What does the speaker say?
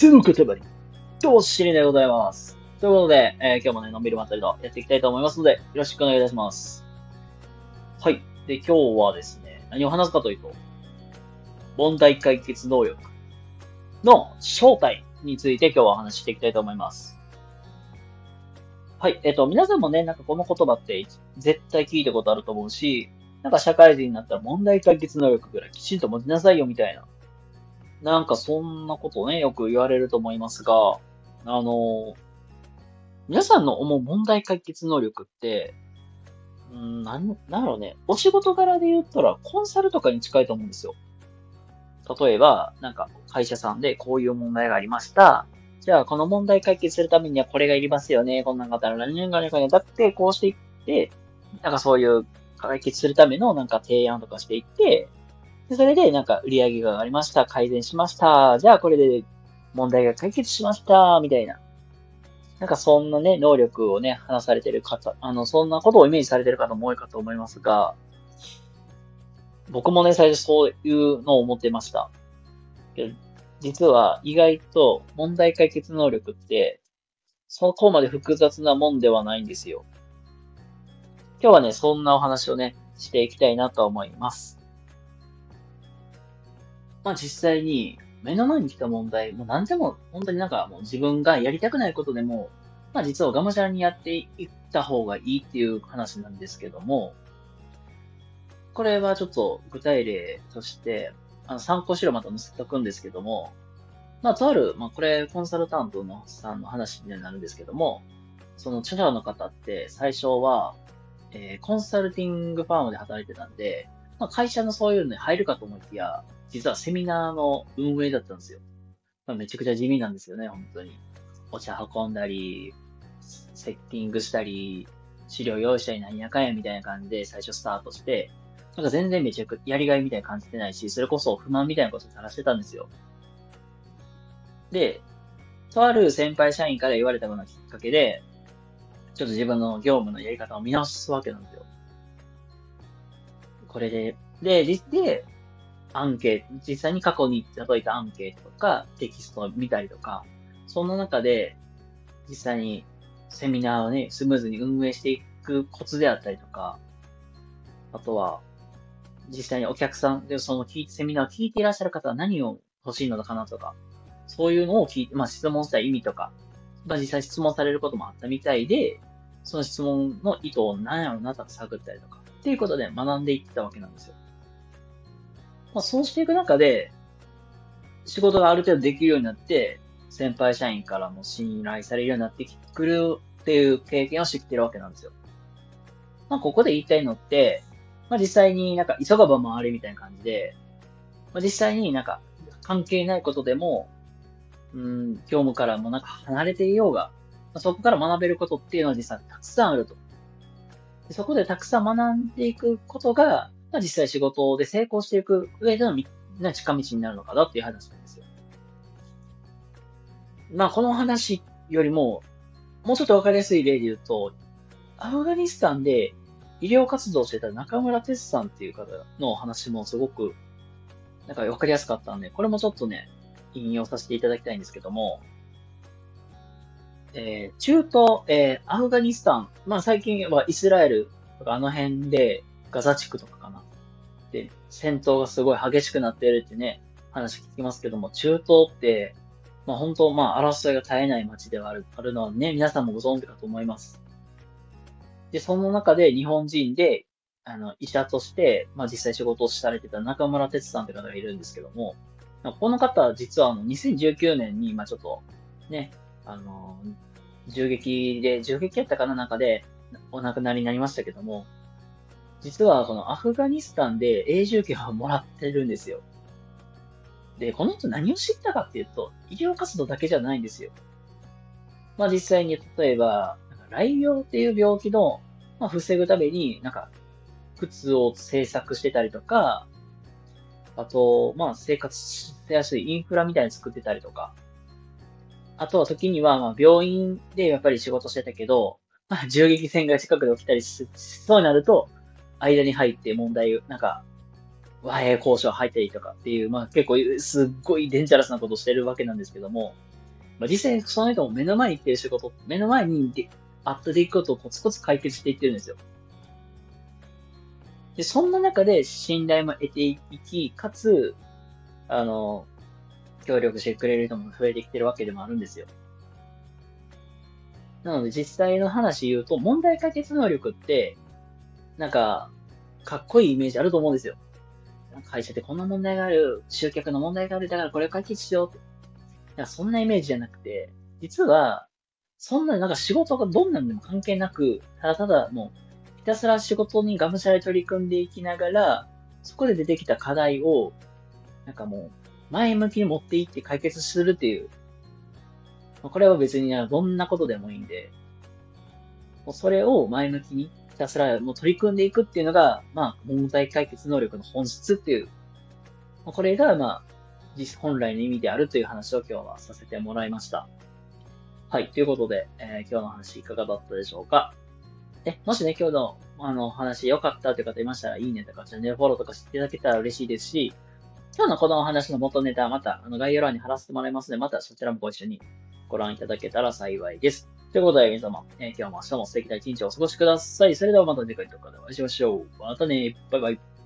背の塊。どうしりでございます。ということで、えー今日もね、のんびりまったりとやっていきたいと思いますので、よろしくお願いいたします。はい。で、今日はですね、何を話すかというと、問題解決能力の正体について今日はお話ししていきたいと思います。はい。えっ、と、皆さんもね、なんかこの言葉って絶対聞いたことあると思うし、なんか社会人になったら問題解決能力ぐらいきちんと持ちなさいよみたいな。なんかそんなことね、よく言われると思いますが、あの、皆さんの思う問題解決能力って、うん、なん、なんだろうね、お仕事柄で言ったらコンサルとかに近いと思うんですよ。例えば、なんか会社さんでこういう問題がありました。じゃあ、この問題解決するためにはこれがいりますよね。こんなんがあったら何々が何かにだって、こうしていって、なんかそういう解決するためのなんか提案とかしていって、で、それでなんか売り上げが上がりました。改善しました。じゃあこれで問題が解決しました。みたいな。なんかそんなね、能力をね、話されてる方、あの、そんなことをイメージされてる方も多いかと思いますが、僕もね、最初そういうのを思ってました。実は意外と問題解決能力って、そこまで複雑なもんではないんですよ。今日はね、そんなお話をね、していきたいなと思います。まあ実際に目の前に来た問題、もう何でも本当になんかもう自分がやりたくないことでも、まあ実はがむしゃらにやっていった方がいいっていう話なんですけども、これはちょっと具体例として、あの参考資料また載せておくんですけども、まあとある、まあこれコンサルタントのさんの話になるんですけども、その著者の方って最初は、えーコンサルティングファームで働いてたんで、まあ、会社のそういうのに入るかと思いきや、実はセミナーの運営だったんですよ。まあ、めちゃくちゃ地味なんですよね、本当に。お茶運んだり、セッティングしたり、資料用意したりなんやかんやみたいな感じで最初スタートして、なんか全然めちゃくやりがいみたいな感じてないし、それこそ不満みたいなことをさらしてたんですよ。で、とある先輩社員から言われたようなきっかけで、ちょっと自分の業務のやり方を見直すわけなんですよ。これで、で、で、アンケート、実際に過去に届いたアンケートとか、テキストを見たりとか、その中で、実際にセミナーをね、スムーズに運営していくコツであったりとか、あとは、実際にお客さんで、その聞、セミナーを聞いていらっしゃる方は何を欲しいのかなとか、そういうのを聞いて、まあ質問した意味とか、まあ実際質問されることもあったみたいで、その質問の意図を何やろうなとか探ったりとか、っていうことで学んでいってたわけなんですよ。まあそうしていく中で、仕事がある程度できるようになって、先輩社員からも信頼されるようになってくるっていう経験をしてきてるわけなんですよ。まあここで言いたいのって、まあ実際になんか急がば回れみたいな感じで、まあ実際になんか関係ないことでも、うん、業務からもなんか離れていようが、まあそこから学べることっていうのは実際たくさんあると。そこでたくさん学んでいくことが、まあ、実際仕事で成功していく上での近道になるのかなっていう話なんですよ。まあこの話よりも、もうちょっとわかりやすい例で言うと、アフガニスタンで医療活動してた中村哲さんっていう方の話もすごく、なんかわかりやすかったんで、これもちょっとね、引用させていただきたいんですけども、えー中東、えーアフガニスタン、まあ最近はイスラエルとかあの辺で、ガザ地区とかかな。で、戦闘がすごい激しくなっているってね、話聞きますけども、中東って、まあ本当、まあ争いが絶えない街ではある、あるのはね、皆さんもご存知かと思います。で、その中で日本人で、あの、医者として、まあ実際仕事をされてた中村哲さんって方がいるんですけども、この方は実はあの、2019年に、まあちょっと、ね、あの、銃撃で、銃撃やったかな中でお亡くなりになりましたけども、実はこのアフガニスタンで永住権をもらってるんですよ。で、この人何を知ったかっていうと、医療活動だけじゃないんですよ。まあ実際に例えば、なんか雷病っていう病気の、まあ、防ぐために、なんか、靴を製作してたりとか、あと、まあ生活しやすいインフラみたいに作ってたりとか、あとは時には、まあ、病院でやっぱり仕事してたけど、まあ、銃撃戦が近くで起きたりししそうになると、間に入って問題、なんか、和平交渉入ったりとかっていう、まあ結構すっごいデンジャラスなことしてるわけなんですけども、まあ、実際その人も目の前に来てる仕事、目の前にあった出来事をコツコツ解決していってるんですよ。で、そんな中で信頼も得ていき、かつ、あの、協力してくれる人も増えてきてるわけでもあるんですよ。なので実際の話言うと、問題解決能力って、なんか、かっこいいイメージあると思うんですよ。会社でこんな問題がある、集客の問題がある、だからこれを解決しようって。いやそんなイメージじゃなくて、実は、そんななんか仕事がどんなんでも関係なく、ただただもう、ひたすら仕事にがむしゃら取り組んでいきながら、そこで出てきた課題を、なんかもう、前向きに持っていって解決するっていう。これは別にどんなことでもいいんで、もうそれを前向きにひたすらもう取り組んでいくっていうのが、まあ、問題解決能力の本質っていう、これが、まあ、本来の意味であるという話を今日はさせてもらいました。はい。ということで、えー、今日の話いかがだったでしょうか？で、もしね、今日のあの話良かったという方いましたら、いいねとかチャンネルフォローとかしていただけたら嬉しいですし、今日のこのお話の元ネタはまたあの概要欄に貼らせてもらいますので、またそちらもご一緒にご覧いただけたら幸いです。ということで、皆様、えー、今日も明日も素敵な一日をお過ごしください。それではまた次回の動画でお会いしましょう。またね。バイバイ。